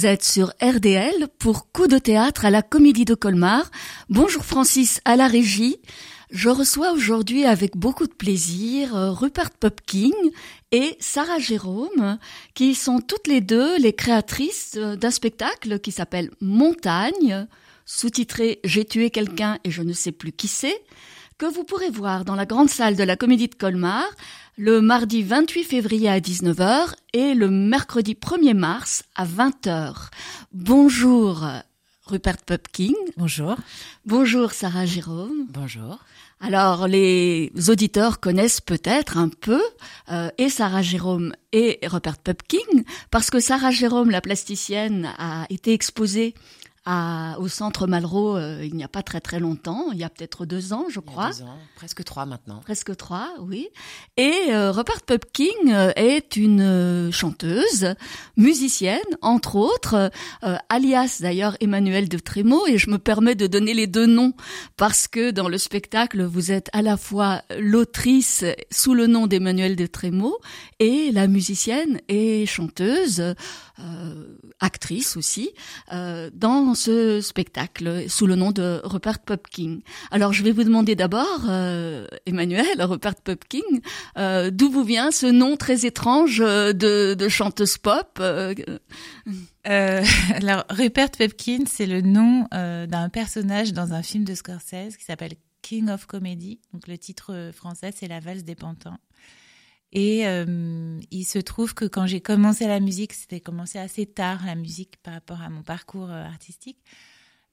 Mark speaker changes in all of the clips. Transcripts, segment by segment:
Speaker 1: Vous êtes sur RDL pour Coup de théâtre à la Comédie de Colmar. Bonjour Francis à la régie. Je reçois aujourd'hui avec beaucoup de plaisir euh, Rupert Pupkin et Sarah Jérôme, qui sont toutes les deux les créatrices euh, d'un spectacle qui s'appelle Montagne, sous-titré J'ai tué quelqu'un et je ne sais plus qui c'est, que vous pourrez voir dans la grande salle de la Comédie de Colmar le mardi 28 février à 19h et le mercredi 1er mars à 20h. Bonjour Rupert Pupkin.
Speaker 2: Bonjour.
Speaker 1: Bonjour Sarah Jérôme.
Speaker 2: Bonjour.
Speaker 1: Alors les auditeurs connaissent peut-être un peu euh, et Sarah Jérôme et Rupert Pupkin parce que Sarah Jérôme, la plasticienne, a été exposée au centre Malraux euh, il n'y a pas très très longtemps, il y a peut-être deux ans, je crois.
Speaker 2: deux ans, presque trois maintenant.
Speaker 1: Presque trois, oui. Et euh, Rupert Pupkin euh, est une chanteuse, musicienne, entre autres, alias d'ailleurs Emmanuel de Trémaux, et je me permets de donner les deux noms parce que dans le spectacle, vous êtes à la fois l'autrice sous le nom d'Emmanuel de Trémaux et la musicienne et chanteuse, actrice aussi, dans ce spectacle sous le nom de Rupert Pupkin. Alors je vais vous demander d'abord, euh, Emmanuel, Rupert Pupkin, euh, d'où vous vient ce nom très étrange de, chanteuse pop
Speaker 2: euh, Alors Rupert Pupkin, c'est le nom d'un personnage dans un film de Scorsese qui s'appelle King of Comedy. Donc le titre français, c'est La valse des pantins. Et euh, il se trouve que quand j'ai commencé la musique, c'était commencé assez tard la musique par rapport à mon parcours euh, artistique.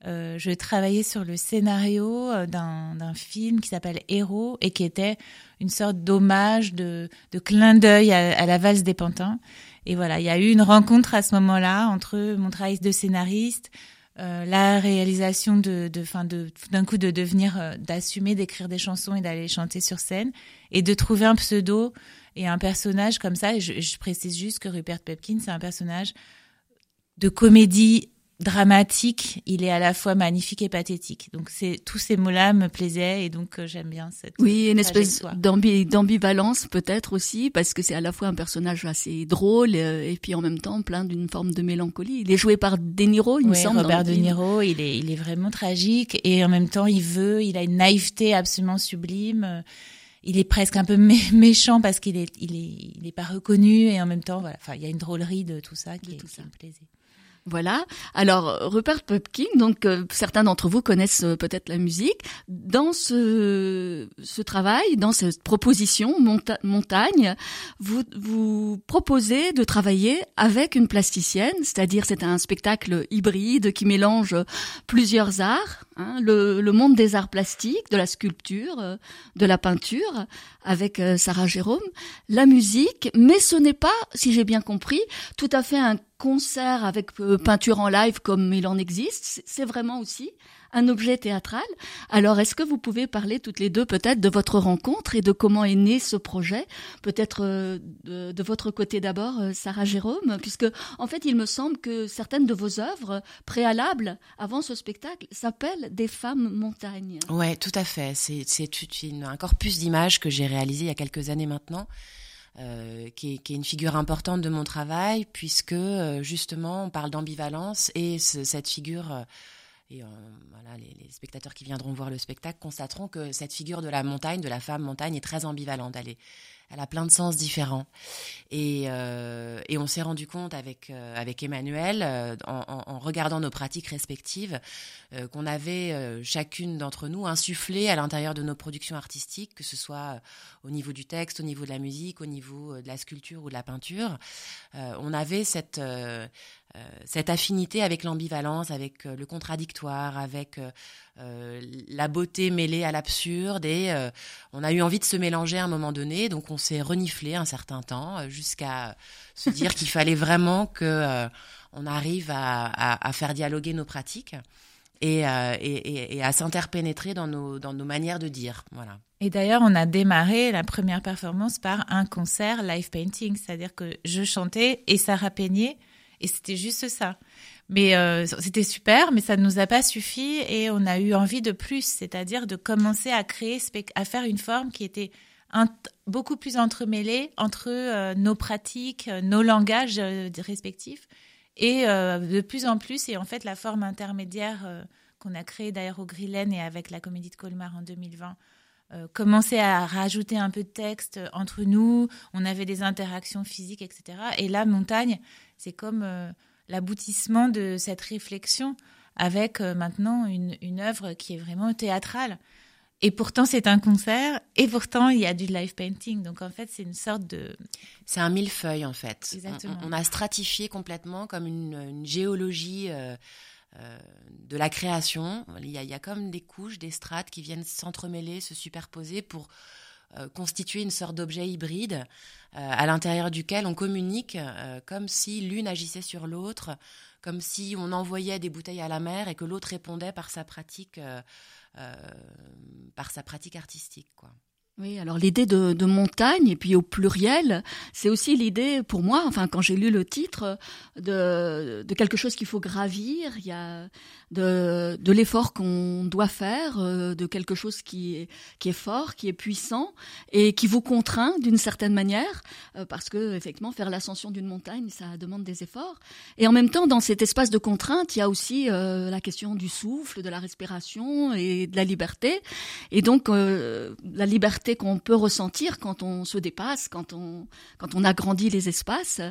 Speaker 2: Euh, je travaillais sur le scénario euh, d'un film qui s'appelle Héros et qui était une sorte d'hommage, de, de, clin d'œil à, à, la valse des pantins. Et voilà, il y a eu une rencontre à ce moment-là entre mon travail de scénariste, euh, la réalisation de, de, fin de, d'un coup de devenir, d'assumer d'écrire des chansons et d'aller chanter sur scène et de trouver un pseudo et un personnage comme ça, je, précise juste que Rupert Pepkin, c'est un personnage de comédie dramatique, il est à la fois magnifique et pathétique. Donc c'est tous ces mots-là me plaisaient et donc euh, j'aime bien cette
Speaker 1: Oui, une espèce d'ambivalence peut-être aussi parce que c'est à la fois un personnage assez drôle euh, et puis en même temps plein d'une forme de mélancolie. Il est joué par De Niro, il me semble.
Speaker 2: Robert De Niro, il est il est vraiment tragique et en même temps il veut, il a une naïveté absolument sublime il est presque un peu méchant parce qu'il est, il est, il est pas reconnu et en même temps, voilà. Enfin, il y a une drôlerie de tout ça qui, tout ça. me plaisait.
Speaker 1: Voilà. Alors Rupert Pupkin, donc euh, certains d'entre vous connaissent euh, peut-être la musique. Dans ce, ce travail, dans cette proposition montagne, vous vous proposez de travailler avec une plasticienne, c'est-à-dire c'est un spectacle hybride qui mélange plusieurs arts, hein, le, le, monde des arts plastiques, de la sculpture, euh, de la peinture, avec Sarah Jérôme, la musique, mais ce n'est pas, si j'ai bien compris, tout à fait un concert avec euh, peinture en live comme il en existe, c'est vraiment aussi un objet théâtral. Alors, est-ce que vous pouvez parler toutes les deux peut-être de votre rencontre et de comment est né ce projet? Peut-être euh, de, votre côté d'abord, euh, Sarah Jérôme, puisque en fait, il me semble que certaines de vos œuvres préalables avant ce spectacle s'appellent Des femmes montagnes.
Speaker 2: Ouais, tout à fait. C'est un corpus d'images que j'ai réalisé il y a quelques années maintenant euh, qui, est, une figure importante de mon travail, puisque euh, justement on parle d'ambivalence et cette figure, euh, et voilà, les, spectateurs qui viendront voir le spectacle constateront que cette figure de la montagne, de la femme montagne, est très ambivalente. Elle a plein de sens différents. Et, euh, on s'est rendu compte avec, euh, Emmanuel, euh, en, regardant nos pratiques respectives, euh, qu'on avait euh, chacune d'entre nous insufflé à l'intérieur de nos productions artistiques, que ce soit au niveau du texte, au niveau de la musique, au niveau de la sculpture ou de la peinture. on avait cette euh, cette affinité avec l'ambivalence, avec euh, le contradictoire, avec euh, la beauté mêlée à l'absurde. Et on a eu envie de se mélanger à un moment donné, donc on s'est reniflé un certain temps jusqu'à se dire qu'il fallait vraiment que on arrive à, faire dialoguer nos pratiques. et, à s'interpénétrer dans nos, dans nos manières de dire. Voilà.
Speaker 3: Et d'ailleurs, on a démarré la première performance par un concert live painting, c'est-à-dire que je chantais et Sarah peignait, et c'était juste ça. Mais euh, c'était super, mais ça ne nous a pas suffi et on a eu envie de plus, c'est-à-dire de commencer à créer, à faire une forme qui était beaucoup plus entremêlée entre euh, nos pratiques, euh, nos langages respectifs et de plus en plus, et en fait la forme intermédiaire qu'on a créée d'ailleurs au Grillen et avec la Comédie de Colmar en 2020, commencer à rajouter un peu de texte entre nous, on avait des interactions physiques, etc. Et là, montagne, c'est comme l'aboutissement de cette réflexion avec euh, maintenant une, une œuvre qui est vraiment théâtrale. Et pourtant, c'est un concert, et pourtant, il y a du live painting. Donc, en fait, c'est une sorte de...
Speaker 2: C'est un millefeuille, en fait. Exactement. On, a stratifié complètement comme une, une géologie euh, euh, de la création. Il y, a, il y, a, comme des couches, des strates qui viennent s'entremêler, se superposer pour euh, constituer une sorte d'objet hybride euh, à l'intérieur duquel on communique euh, comme si l'une agissait sur l'autre, comme si on envoyait des bouteilles à la mer et que l'autre répondait par sa pratique, par sa pratique artistique, quoi.
Speaker 1: Oui, alors l'idée de, de, montagne et puis au pluriel, c'est aussi l'idée pour moi, enfin quand j'ai lu le titre, de, de quelque chose qu'il faut gravir. Il y a de, de l'effort qu'on doit faire, euh, de quelque chose qui est, qui est fort, qui est puissant et qui vous contraint d'une certaine manière, euh, parce que effectivement faire l'ascension d'une montagne, ça demande des efforts. Et en même temps, dans cet espace de contrainte, il y a aussi euh, la question du souffle, de la respiration et de la liberté. Et donc la liberté qu'on peut ressentir quand on se dépasse, quand on quand on agrandit les espaces.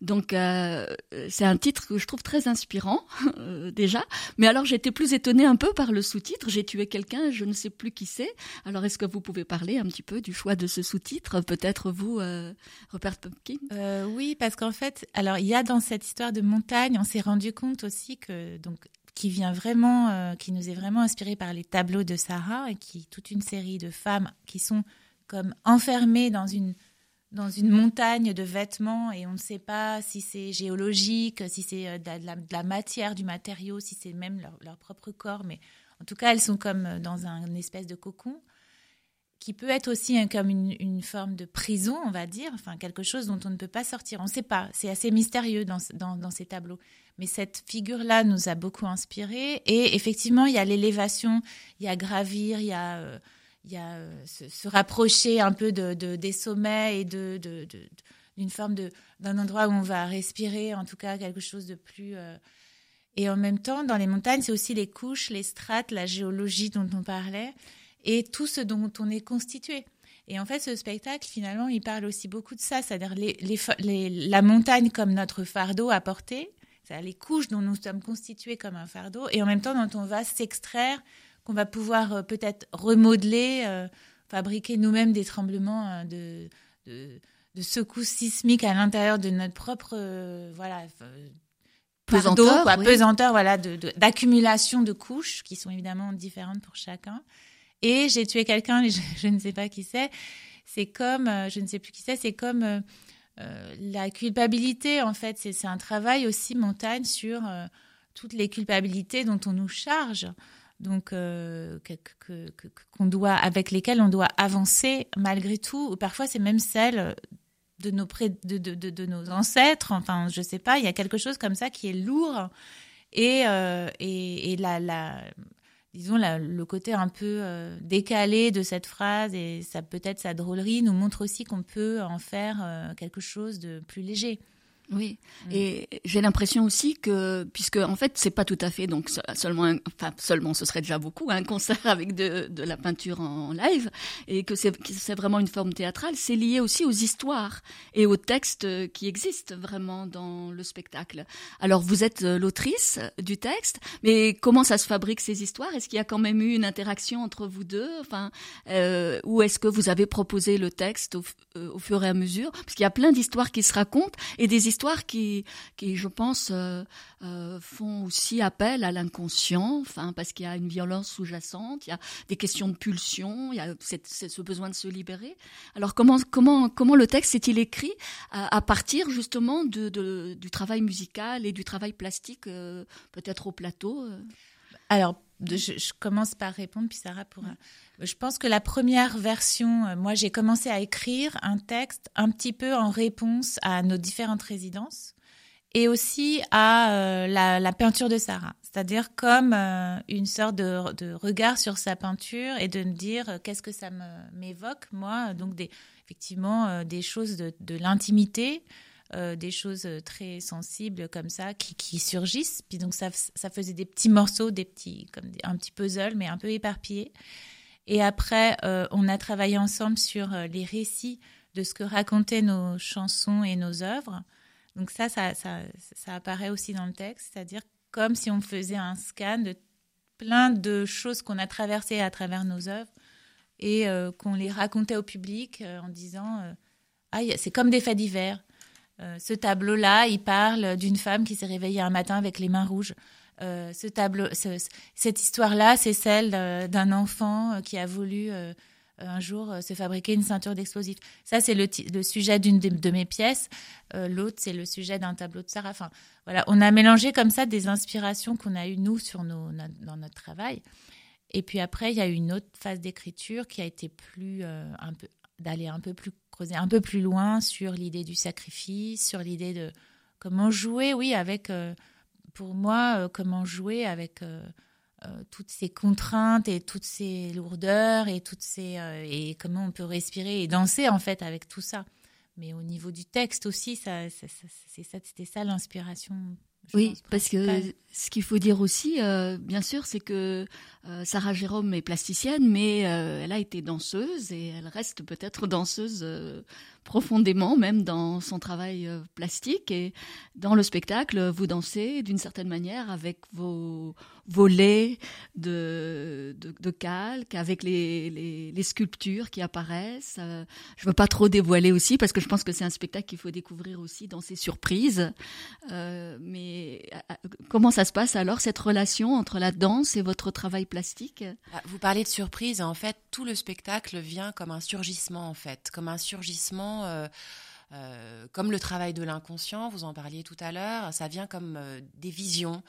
Speaker 1: Donc c'est un titre que je trouve très inspirant déjà mais alors j'étais plus étonnée un peu par le sous-titre. J'ai tué quelqu'un, je ne sais plus qui c'est. Alors est-ce que vous pouvez parler un petit peu du choix de ce sous-titre? Peut-être vous, euh, Robert Pumpkin?
Speaker 3: Euh, Oui, parce qu'en fait, alors il y a dans cette histoire de montagne, on s'est rendu compte aussi que donc qui vient vraiment, euh, qui nous est vraiment inspiré par les tableaux de Sarah et qui toute une série de femmes qui sont comme enfermées dans une dans une montagne de vêtements et on ne sait pas si c'est géologique, si c'est euh, de, la, matière, du matériau, si c'est même leur, propre corps. Mais en tout cas, elles sont comme euh, dans un espèce de cocon qui peut être aussi comme une, forme de prison, on va dire, enfin quelque chose dont on ne peut pas sortir. On ne sait pas, c'est assez mystérieux dans, ces tableaux. Mais cette figure-là nous a beaucoup inspiré. Et effectivement, il y a l'élévation, il y a gravir, il y a... Euh, euh, se, rapprocher un peu de, des sommets et d'une forme d'un endroit où on va respirer, en tout cas quelque chose de plus. Euh, et en même temps, dans les montagnes, c'est aussi les couches, les strates, la géologie dont on parlait, et tout ce dont on est constitué. Et en fait, ce spectacle, finalement, il parle aussi beaucoup de ça, c'est-à-dire les, les, la montagne comme notre fardeau à porter, c'est-à-dire les couches dont nous sommes constitués comme un fardeau, et en même temps dont on va s'extraire qu'on va pouvoir euh, peut-être remodeler, euh, fabriquer nous-mêmes des tremblements euh, de, de, secousses sismiques à l'intérieur de notre propre voilà
Speaker 1: pesanteur,
Speaker 3: quoi, pesanteur voilà d'accumulation de, couches qui sont évidemment différentes pour chacun. Et j'ai tué quelqu'un, je, ne sais pas qui c'est. C'est comme, je ne sais plus qui c'est, c'est comme la culpabilité en fait. C'est un travail aussi montagne sur toutes les culpabilités dont on nous charge donc euh, qu'on doit avec lesquelles on doit avancer malgré tout ou parfois c'est même celles de nos ancêtres enfin je sais pas il y a quelque chose comme ça qui est lourd et euh, et, la disons le côté un peu euh, décalé de cette phrase et ça peut-être sa drôlerie nous montre aussi qu'on peut en faire quelque chose de plus léger
Speaker 1: oui, mm. et j'ai l'impression aussi que, puisque en fait c'est pas tout à fait donc seulement, enfin seulement ce serait déjà beaucoup un concert avec de, de la peinture en live, et que c'est vraiment une forme théâtrale, c'est lié aussi aux histoires et aux textes qui existent vraiment dans le spectacle. Alors vous êtes euh, l'autrice du texte, mais comment ça se fabrique ces histoires? Est-ce qu'il y a quand même eu une interaction entre vous deux? Enfin, euh, ou est-ce que vous avez proposé le texte au, euh, au fur et à mesure? Parce qu'il y a plein d'histoires qui se racontent et des histoires histoires qui, qui je pense, euh, euh, font aussi appel à l'inconscient, enfin, parce qu'il y a une violence sous-jacente, il y a des questions de pulsion, il y a ce besoin de se libérer. Alors comment, comment, comment le texte est-il écrit à, partir justement du travail musical et du travail plastique, euh, peut-être au plateau
Speaker 3: Alors, je, commence par répondre, puis Sarah pourra. Je pense que la première version, euh, moi, j'ai commencé à écrire un texte un petit peu en réponse à nos différentes résidences et aussi à euh, la, peinture de Sarah. C'est-à-dire comme euh, une sorte de, regard sur sa peinture et de me dire qu'est-ce que ça m'évoque, moi. Donc, des, effectivement, des choses de, de l'intimité, euh, des choses très sensibles comme ça qui, surgissent. Puis donc ça, ça, faisait des petits morceaux, des petits, comme un petit puzzle, mais un peu éparpillé. Et après, euh, on a travaillé ensemble sur euh, les récits de ce que racontaient nos chansons et nos œuvres. Donc ça, ça, ça, ça apparaît aussi dans le texte, c'est-à-dire comme si on faisait un scan de plein de choses qu'on a traversées à travers nos œuvres et qu'on les racontait au public en disant ah, c'est comme des faits divers. Euh, ce tableau-là, il parle d'une femme qui s'est réveillée un matin avec les mains rouges. Euh, ce tableau, cette histoire-là, c'est celle d'un enfant euh, qui a voulu un jour se fabriquer une ceinture d'explosifs. Ça, c'est le, sujet d'une de, mes pièces. L'autre, c'est le sujet d'un tableau de Sarah. Enfin, voilà, on a mélangé comme ça des inspirations qu'on a eues nous dans notre travail. Et puis après, il y a eu une autre phase d'écriture qui a été plus d'aller un peu plus un peu plus loin sur l'idée du sacrifice, sur l'idée de comment jouer, oui, avec, euh, pour moi, euh, comment jouer avec euh, toutes ces contraintes et toutes ces lourdeurs et toutes ces et comment on peut respirer et danser en fait avec tout ça. Mais au niveau du texte aussi, ça, ça, ça c'était ça l'inspiration
Speaker 1: oui, parce que ce qu'il faut dire aussi, euh, bien sûr, c'est que euh, Sarah Jérôme est plasticienne, mais euh, elle a été danseuse et elle reste peut-être danseuse profondément, même dans son travail plastique. Et dans le spectacle, vous dansez d'une certaine manière avec vos volets de, de, de calque, avec les, les, sculptures qui apparaissent. je veux pas trop dévoiler aussi, parce que je pense que c'est un spectacle qu'il faut découvrir aussi dans ses surprises. mais comment ça se passe alors, cette relation entre la danse et votre travail plastique?
Speaker 2: Ah, Vous parlez de surprise, en fait, tout le spectacle vient comme un surgissement, en fait, comme un surgissement... Euh, euh, comme le travail de l'inconscient, vous en parliez tout à l'heure, ça vient comme euh, des visions.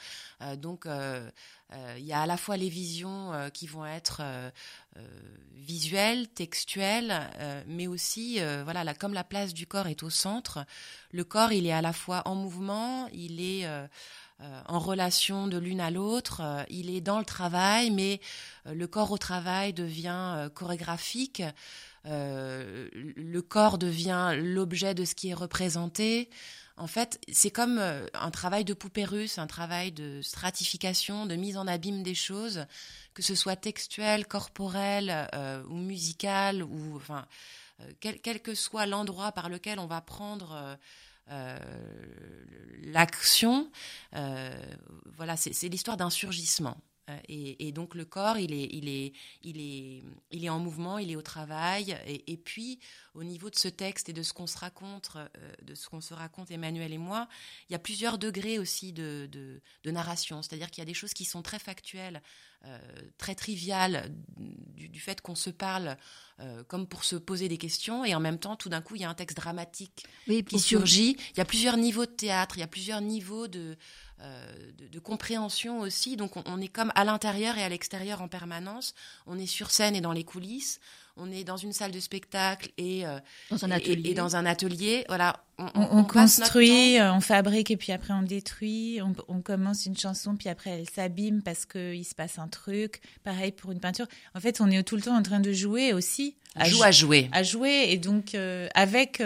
Speaker 2: donc, il y a à la fois les visions qui vont être visuelles, textuelles, mais aussi, voilà, comme la place du corps est au centre, le corps, il est à la fois en mouvement, il est en relation de l'une à l'autre. Il est dans le travail, mais le corps au travail devient chorégraphique. Le corps devient l'objet de ce qui est représenté. En fait, c'est comme un travail de poupée russe, un travail de stratification, de mise en abîme des choses, que ce soit textuel, corporel ou musical, ou enfin, quel, que soit l'endroit par lequel on va prendre euh, l'action, euh, voilà, c'est l'histoire d'un surgissement. Euh, et, donc le corps, il est, il, est, il, est, il est en mouvement, il est au travail. Et, puis, au niveau de ce texte et de ce qu'on se raconte, de ce qu'on se raconte Emmanuel et moi, il y a plusieurs degrés aussi de, de, de narration. C'est-à-dire qu'il y a des choses qui sont très factuelles, euh, très trivial du, fait qu'on se parle euh, comme pour se poser des questions et en même temps tout d'un coup il y a un texte dramatique qui surgit. Il y a plusieurs niveaux de théâtre, il y a plusieurs niveaux de, euh, de, compréhension aussi. Donc on, est comme à l'intérieur et à l'extérieur en permanence. On est sur scène et dans les coulisses on est dans une salle de spectacle et euh,
Speaker 1: dans un atelier.
Speaker 2: Et, dans un atelier, voilà.
Speaker 3: On, construit, euh, on fabrique et puis après on détruit. On, commence une chanson puis après elle s'abîme parce qu'il se passe un truc. Pareil pour une peinture. En fait, on est tout le temps en train de jouer aussi.
Speaker 2: À, Joue à jouer.
Speaker 3: À jouer et donc euh, avec.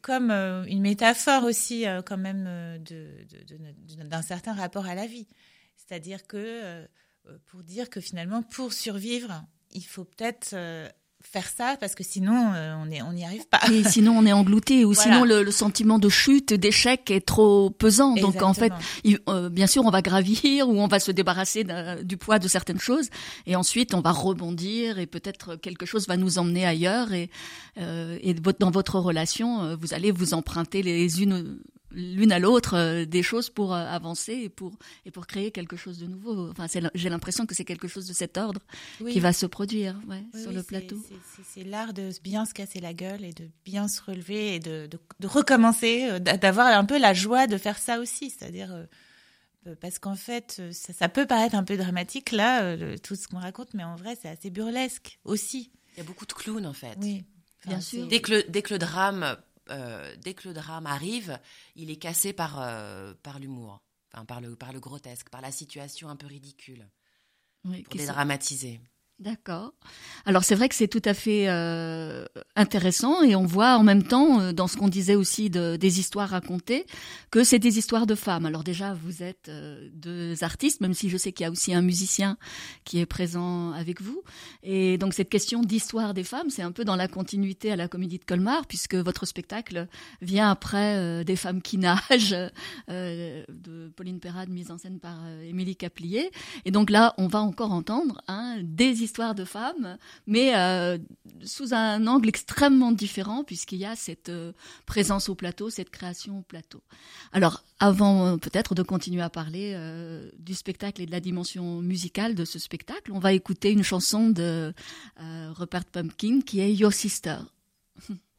Speaker 3: Comme une métaphore aussi quand même d'un certain rapport à la vie. C'est-à-dire que pour dire que finalement, pour survivre, il faut peut-être euh, faire ça parce que sinon euh, on est on n'y arrive pas.
Speaker 1: Et sinon on est englouté ou sinon le, sentiment de chute, d'échec est trop pesant. Donc en fait, euh, bien sûr on va gravir ou on va se débarrasser du poids de certaines choses. Et ensuite on va rebondir et peut-être quelque chose va nous emmener ailleurs. Et et dans votre relation vous allez vous emprunter les unes l'une à l'autre euh, des choses pour euh, avancer et pour et pour créer quelque chose de nouveau. Enfin, j'ai l'impression que c'est quelque chose de cet ordre qui va se produire ouais, sur le plateau.
Speaker 3: C'est l'art de bien se casser la gueule et de bien se relever et de, de, recommencer, euh, d'avoir un peu la joie de faire ça aussi, c'est-à-dire parce qu'en fait, ça, peut paraître un peu dramatique là, tout ce qu'on raconte, mais en vrai, c'est assez burlesque aussi.
Speaker 2: Il y a beaucoup de clowns en fait.
Speaker 3: Oui,
Speaker 1: bien sûr.
Speaker 2: Dès que le, dès que le drame, dès que le drame arrive, il est cassé par par l'humour, enfin, par le par le grotesque, par la situation un peu ridicule,
Speaker 1: oui,
Speaker 2: pour dédramatiser.
Speaker 1: D'accord. Alors c'est vrai que c'est tout à fait euh, intéressant et on voit en même temps euh, dans ce qu'on disait aussi de, des histoires racontées que c'est des histoires de femmes. Alors déjà vous êtes euh, deux artistes, même si je sais qu'il y a aussi un musicien qui est présent avec vous. Et donc cette question d'histoire des femmes, c'est un peu dans la continuité à la Comédie de Colmar puisque votre spectacle vient après des femmes qui nagent de Pauline Perrade mise en scène par Émilie Caplier. Et donc là on va encore entendre des histoires histoire de femmes, mais euh, sous un angle extrêmement différent, puisqu'il y a cette euh, présence au plateau, cette création au plateau. Alors, avant euh, peut-être de continuer à parler du spectacle et de la dimension musicale de ce spectacle, on va écouter une chanson de Rupert Pumpkin qui est Your Sister.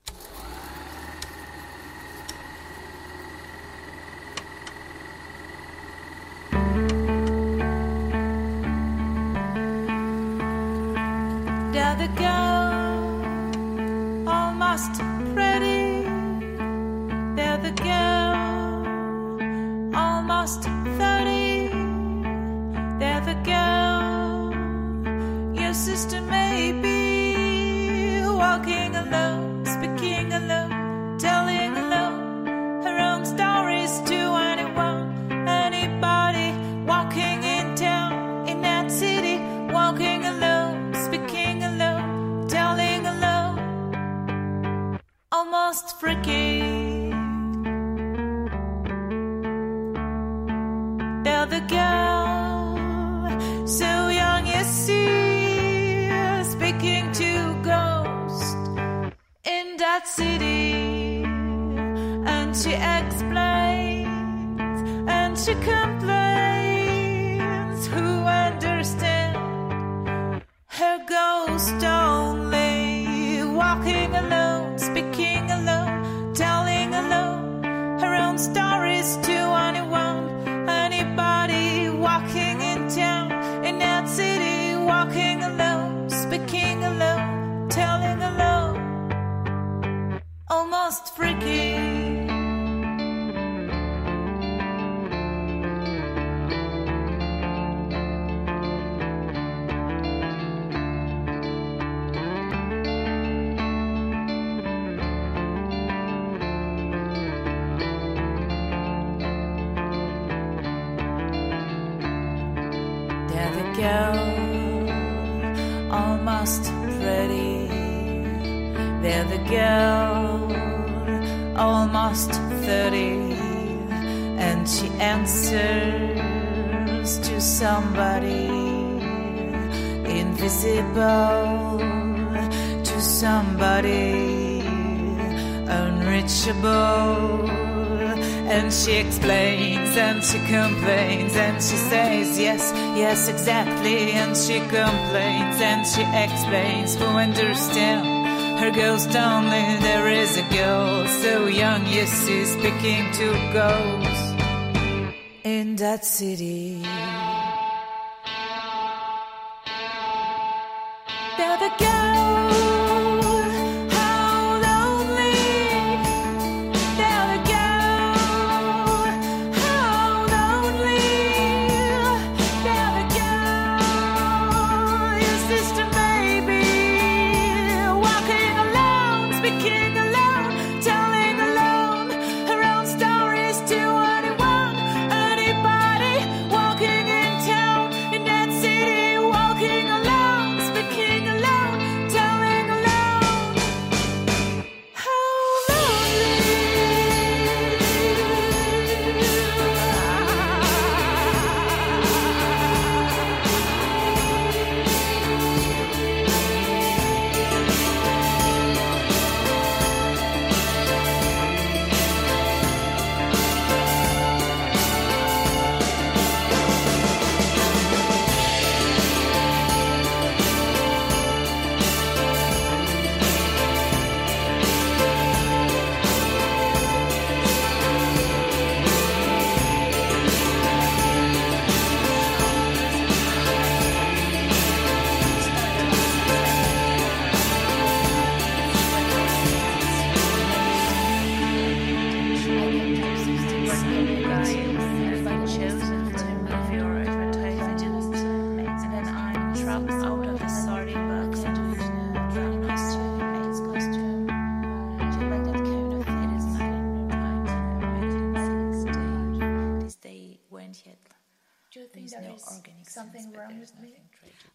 Speaker 4: see, speaking to ghost in that city, and she explains and she complains. The girl, almost pretty. They're the girl, almost thirty, and she answers to somebody invisible, to somebody unreachable. And she explains and she complains and she says yes, yes, exactly. And she complains and she explains who understand her ghost only. There is a girl so young, yes, she's speaking to ghosts in that city.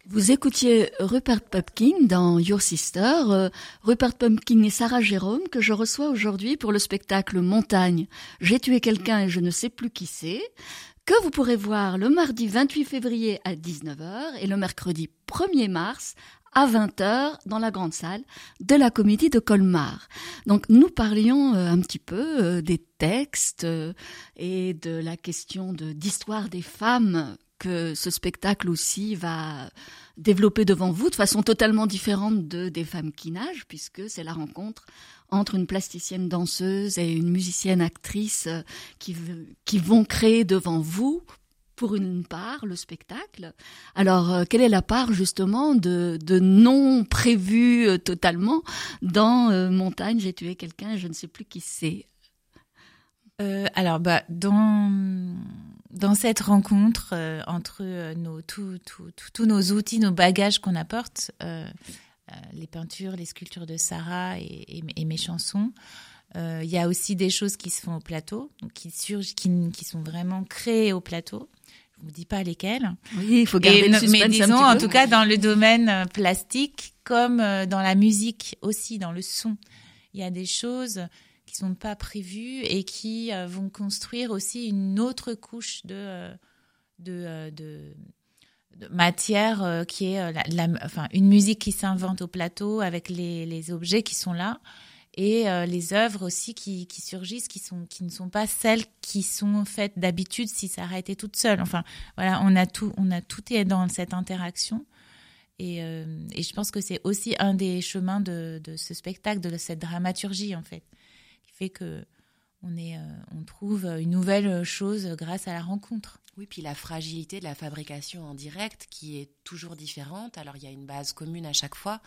Speaker 1: Vous écoutiez Rupert Pupkin dans Your Sister, euh, Rupert Pupkin et Sarah Jérôme que je reçois aujourd'hui pour le spectacle Montagne. J'ai tué quelqu'un et je ne sais plus qui c'est, que vous pourrez voir le mardi 28 février à 19h et le mercredi 1er mars à 20h dans la grande salle de la comédie de Colmar. Donc nous parlions euh, un petit peu euh, des textes et de la question d'histoire des femmes que ce spectacle aussi va développer devant vous de façon totalement différente de des femmes qui nagent, puisque c'est la rencontre entre une plasticienne danseuse et une musicienne actrice euh, qui, qui vont créer devant vous pour une part le spectacle. Alors, euh, quelle est la part justement de, de non prévu euh, totalement dans Montagne, j'ai tué quelqu'un, je ne sais plus qui c'est?
Speaker 3: alors, bah, dans dans cette rencontre euh, entre euh, nos, tous nos outils, nos bagages qu'on apporte, euh, les peintures, les sculptures de Sarah et, mes chansons, il y a aussi des choses qui se font au plateau, qui, surgent, qui, qui sont vraiment créées au plateau. Je ne vous dis pas lesquelles.
Speaker 1: Oui, il faut garder le suspense
Speaker 3: Mais disons,
Speaker 1: en
Speaker 3: tout cas, dans le domaine plastique, comme dans la musique aussi, dans le son, il y a des choses qui sont pas prévues et qui euh, vont construire aussi une autre couche de, euh, euh, matière qui est enfin, une musique qui s'invente au plateau avec les, objets qui sont là et les œuvres aussi qui, surgissent qui ne sont pas celles qui sont faites d'habitude si ça été toute seule. Enfin voilà on a tout on a tout est dans cette interaction et, je pense que c'est aussi un des chemins de ce spectacle de cette dramaturgie en fait fait que euh, on trouve une nouvelle chose grâce à la rencontre.
Speaker 2: Oui, puis la fragilité de la fabrication en direct qui est toujours différente. Alors il y a une base commune à chaque fois,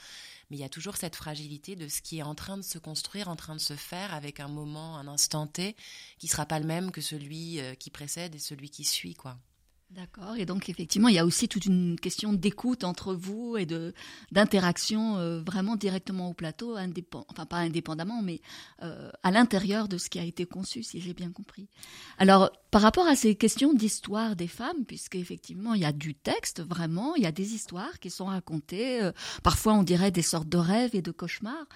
Speaker 2: mais il y a toujours cette fragilité de ce qui est en train de se construire, en train de se faire avec un moment, un instant T qui sera pas le même que celui euh, qui précède et celui qui suit, quoi.
Speaker 1: D'accord. Et donc effectivement, il y a aussi toute une question d'écoute entre vous et d'interaction euh, vraiment directement au plateau, enfin pas indépendamment, mais euh, à l'intérieur de ce qui a été conçu, si j'ai bien compris. Alors par rapport à ces questions d'histoire des femmes, puisque effectivement il y a du texte vraiment, il y a des histoires qui sont racontées. Euh, parfois on dirait des sortes de rêves et de cauchemars.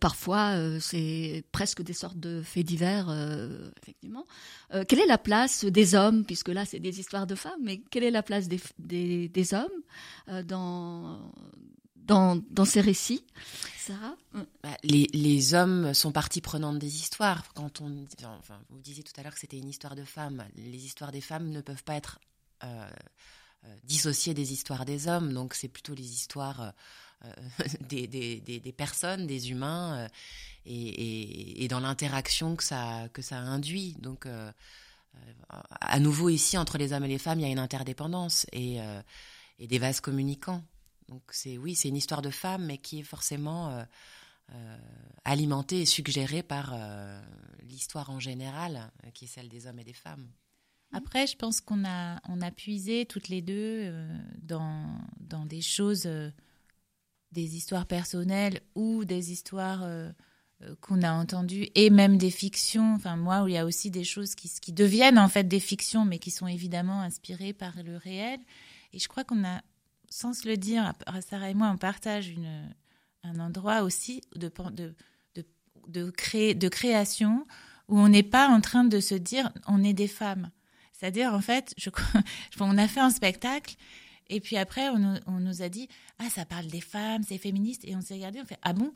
Speaker 1: parfois c'est presque des sortes de faits divers, effectivement. quelle est la place des hommes, puisque là c'est des histoires de femmes, mais quelle est la place des, des, des hommes euh, dans, dans, ces récits Sarah
Speaker 2: bah, les, hommes sont partie prenante des histoires. Quand on, vous disiez tout à l'heure que c'était une histoire de femmes. Les histoires des femmes ne peuvent pas être euh, euh dissociées des histoires des hommes. Donc c'est plutôt les histoires euh, des, personnes, des humains, et, dans l'interaction que ça, que ça induit. Donc à nouveau ici entre les hommes et les femmes, il y a une interdépendance et, et des vases communicants. Donc c'est oui, c'est une histoire de femmes, mais qui est forcément euh, alimentée et suggérée par l'histoire en général, qui est celle des hommes et des femmes.
Speaker 3: Après, je pense qu'on a, on a puisé toutes les deux dans, dans des choses, des histoires personnelles ou des histoires euh, qu'on a entendu et même des fictions. Enfin, moi, où il y a aussi des choses qui, qui deviennent en fait des fictions, mais qui sont évidemment inspirées par le réel. Et je crois qu'on a, sans se le dire, Sarah et moi, on partage une, un endroit aussi de, de, de, créer, de création où on n'est pas en train de se dire on est des femmes. C'est-à-dire, en fait, je, on a fait un spectacle et puis après, on, on, nous a dit ah ça parle des femmes, c'est féministe, et on s'est regardé, on fait ah bon?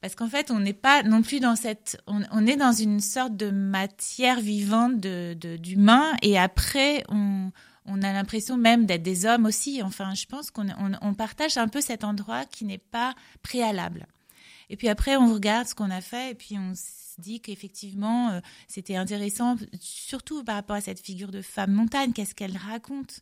Speaker 3: Parce qu'en fait, on n'est pas non plus dans cette, on, on, est dans une sorte de matière vivante de d'humain, et après on on a l'impression même d'être des hommes aussi. Enfin, je pense qu'on on, on partage un peu cet endroit qui n'est pas préalable. Et puis après, on regarde ce qu'on a fait, et puis on se dit qu'effectivement, euh, c'était intéressant, surtout par rapport à cette figure de femme montagne, qu'est-ce qu'elle raconte?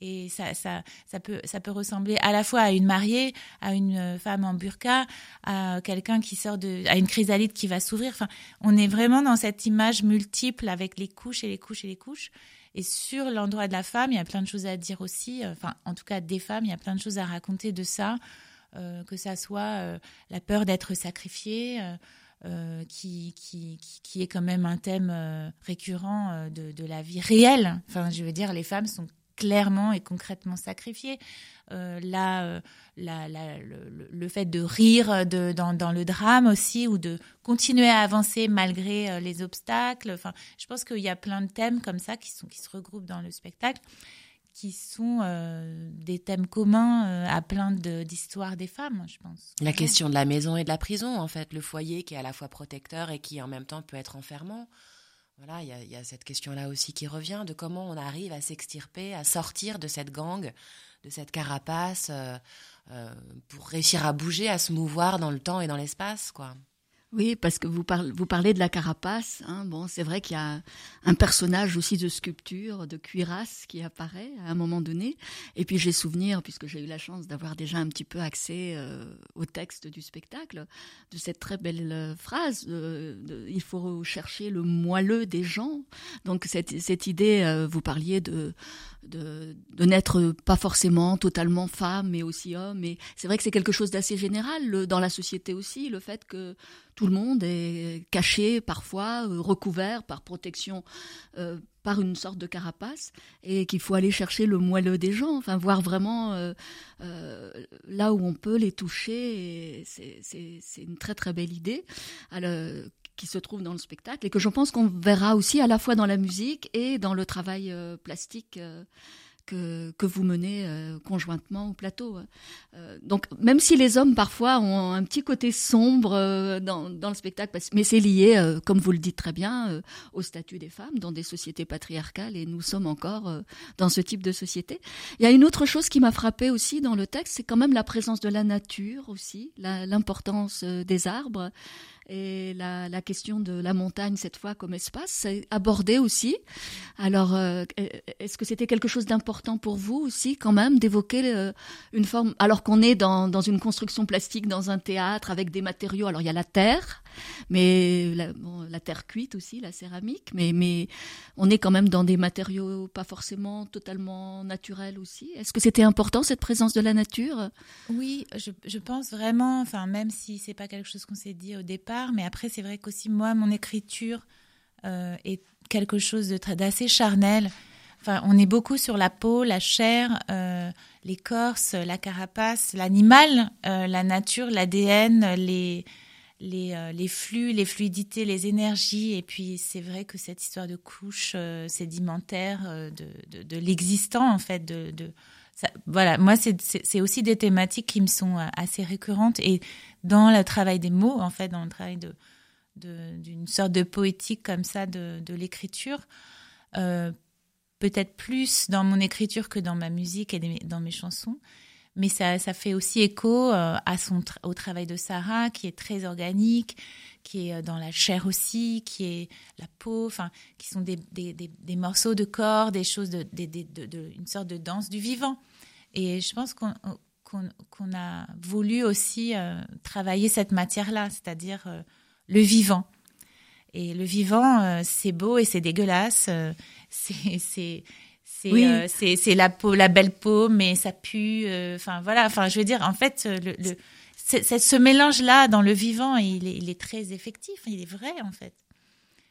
Speaker 3: Et ça, ça, peut, ressembler à la fois à une mariée, à une femme en burqa, à quelqu'un qui sort de, à une chrysalide qui va s'ouvrir. Enfin, on est vraiment dans cette image multiple avec les couches et les couches et les couches. Et sur l'endroit de la femme, il y a plein de choses à dire aussi. Enfin, en tout cas, des femmes, il y a plein de choses à raconter de ça. Euh, que ça soit euh, la peur d'être sacrifiée, euh, qui, qui, qui, est quand même un thème récurrent de, la vie réelle. Enfin, je veux dire, les femmes sont clairement et concrètement sacrifiés. Euh, là, euh, la, la, le, le, fait de rire de, dans, dans, le drame aussi, ou de continuer à avancer malgré euh, les obstacles. Enfin, je pense qu'il y a plein de thèmes comme ça qui, sont, qui se regroupent dans le spectacle qui sont des thèmes communs à plein d'histoires des femmes, je pense.
Speaker 2: La question de la maison et de la prison, en fait, le foyer qui est à la fois protecteur et qui en même temps peut être enfermant. Voilà, il y, a, cette question-là aussi qui revient de comment on arrive à s'extirper, à sortir de cette gang, de cette carapace, euh, euh, pour réussir à bouger, à se mouvoir dans le temps et dans l'espace, quoi.
Speaker 1: Oui, parce que vous, parlez, vous parlez de la carapace. Hein. Bon, c'est vrai qu'il y a un personnage aussi de sculpture, de cuirasse qui apparaît à un moment donné. Et puis j'ai souvenir, puisque j'ai eu la chance d'avoir déjà un petit peu accès euh, au texte du spectacle, de cette très belle euh, phrase euh, il faut chercher le moelleux des gens. Donc cette, cette idée, vous parliez de de, n'être pas forcément totalement femme, mais aussi homme. Et c'est vrai que c'est quelque chose d'assez général dans la société aussi, le fait que tout le monde est caché parfois, euh, recouvert par protection, euh, par une sorte de carapace, et qu'il faut aller chercher le moelleux des gens, enfin voir vraiment euh là où on peut les toucher. C'est une très très belle idée. Alors, qui se trouve dans le spectacle et que je pense qu'on verra aussi à la fois dans la musique et dans le travail euh, plastique euh, que, que vous menez euh, conjointement au plateau. Euh, donc même si les hommes parfois ont un petit côté sombre dans, dans le spectacle, mais c'est lié, comme vous le dites très bien, au statut des femmes dans des sociétés patriarcales et nous sommes encore dans ce type de société. Il y a une autre chose qui m'a frappé aussi dans le texte, c'est quand même la présence de la nature aussi, l'importance des arbres et la, la, question de la montagne cette fois comme espace, c'est abordé aussi. Alors, euh, est-ce que c'était quelque chose d'important pour vous aussi quand même d'évoquer euh, une forme, alors qu'on est dans, dans une construction plastique, dans un théâtre avec des matériaux, alors il y a la terre, mais la, terre cuite aussi, la céramique, mais, mais on est quand même dans des matériaux pas forcément totalement naturels aussi. Est-ce que c'était important cette présence de la nature?
Speaker 3: Oui, je, je pense vraiment, enfin même si c'est pas quelque chose qu'on s'est dit au départ, mais après, c'est vrai qu'aussi, moi, mon écriture euh, est quelque chose d'assez charnel. Enfin, on est beaucoup sur la peau, la chair, euh, l'écorce, la carapace, l'animal, euh, la nature, l'ADN, les, les, euh, les, flux, les fluidités, les énergies. Et puis, c'est vrai que cette histoire de couche euh, sédimentaire euh, de, de, l'existant, en fait, de, voilà, moi, c'est aussi des thématiques qui me sont assez récurrentes. Et dans le travail des mots, en fait, dans le travail de d'une sorte de poétique comme ça de, de l'écriture, euh, peut-être plus dans mon écriture que dans ma musique et dans mes chansons. Mais ça, fait aussi écho euh, à son au travail de Sarah, qui est très organique, qui est dans la chair aussi, qui est la peau, enfin, qui sont des, des, des, morceaux de corps, des choses de, de, de, une sorte de danse du vivant. Et je pense qu'on qu'on qu a voulu aussi euh, travailler cette matière-là, c'est-à-dire euh, le vivant. Et le vivant, euh, c'est beau et c'est dégueulasse. Euh, c'est c'est oui. euh, c'est la peau, la belle peau, mais ça pue. euh, Enfin voilà. Enfin, je veux dire, en fait, le, ce mélange-là dans le vivant, il est, il est très effectif. Il est vrai, en fait.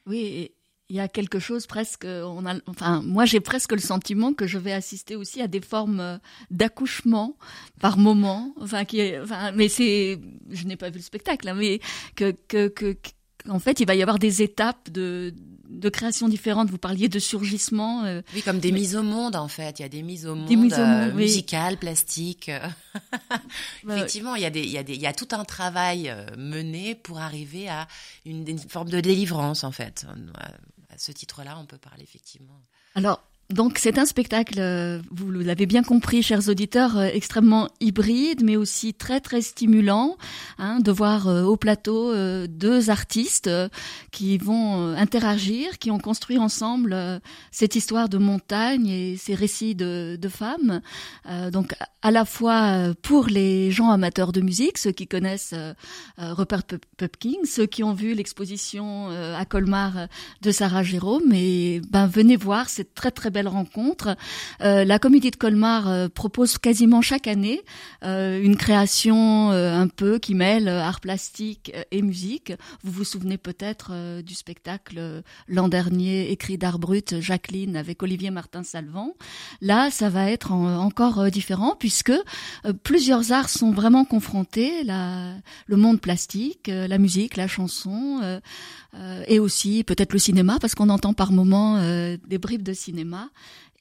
Speaker 1: Oui. il y a quelque chose presque, on a, enfin, moi j'ai presque le sentiment que je vais assister aussi à des formes d'accouchement par moment, enfin, qui est, enfin, mais c'est, je n'ai pas vu le spectacle, hein, mais que, que, que, en fait, il va y avoir des étapes de, de création différentes. Vous parliez de surgissement. Euh,
Speaker 2: oui, comme des mais... mises au monde, en fait. Il y a des mises au monde, des mises au monde euh, oui. musicales, plastiques. Effectivement, il y, a des, il, y a des, il y a tout un travail euh, mené pour arriver à une, une forme de délivrance, en fait. À ce titre-là, on peut parler effectivement.
Speaker 1: Alors, donc c'est un spectacle, euh, vous l'avez bien compris, chers auditeurs, euh, extrêmement hybride, mais aussi très très stimulant hein, de voir euh, au plateau deux artistes qui vont interagir, qui ont construit ensemble cette histoire de montagne et ces récits de, de femmes. donc à la fois pour les gens amateurs de musique, ceux qui connaissent Rupert Pupkin, ceux qui ont vu l'exposition à Colmar de Sarah Jérôme, et ben venez voir, c'est très très belle rencontre. Euh, la Comédie de Colmar euh, propose quasiment chaque année euh, une création un peu qui mêle art plastique et musique. Vous vous souvenez peut-être du spectacle l'an dernier écrit d'art brut Jacqueline avec Olivier Martin Salvant. Là, ça va être encore différent puisque plusieurs arts sont vraiment confrontés. Le monde plastique, la musique, la chanson et aussi peut-être le cinéma parce qu'on entend par moments des bribes de cinéma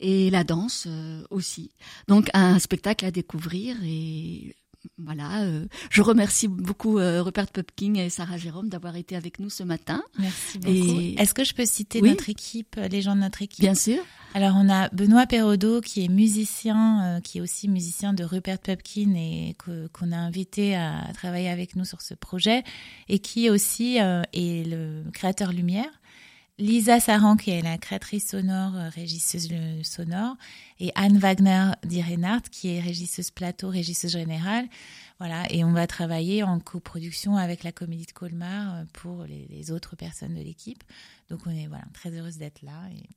Speaker 1: et la danse euh, aussi. Donc un spectacle à découvrir et voilà, euh, je remercie beaucoup euh, Rupert Pupkin et Sarah Jérôme d'avoir été avec nous ce matin.
Speaker 3: Merci beaucoup. Est-ce que je peux citer notre équipe, les gens de notre équipe?
Speaker 1: Bien sûr.
Speaker 3: Alors on a Benoît Perraudot qui est musicien, qui est aussi musicien de Rupert Pupkin et qu'on a invité à, travailler avec nous sur ce projet et qui aussi est le créateur lumière. Lisa Saran, qui est la créatrice sonore, euh, régisseuse sonore, et Anne Wagner d'Irenart, qui est régisseuse plateau, régisseuse générale. Voilà, et on va travailler en coproduction avec la Comédie de Colmar euh, pour les, autres personnes de l'équipe. Donc on est voilà très heureuse d'être là. Et...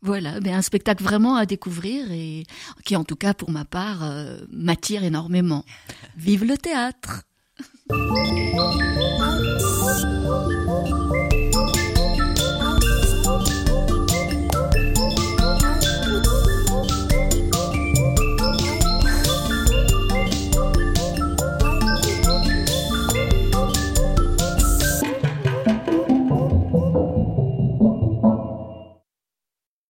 Speaker 1: Voilà, ben un spectacle vraiment à découvrir et qui, en tout cas pour ma part, euh, m'attire énormément. Vive le théâtre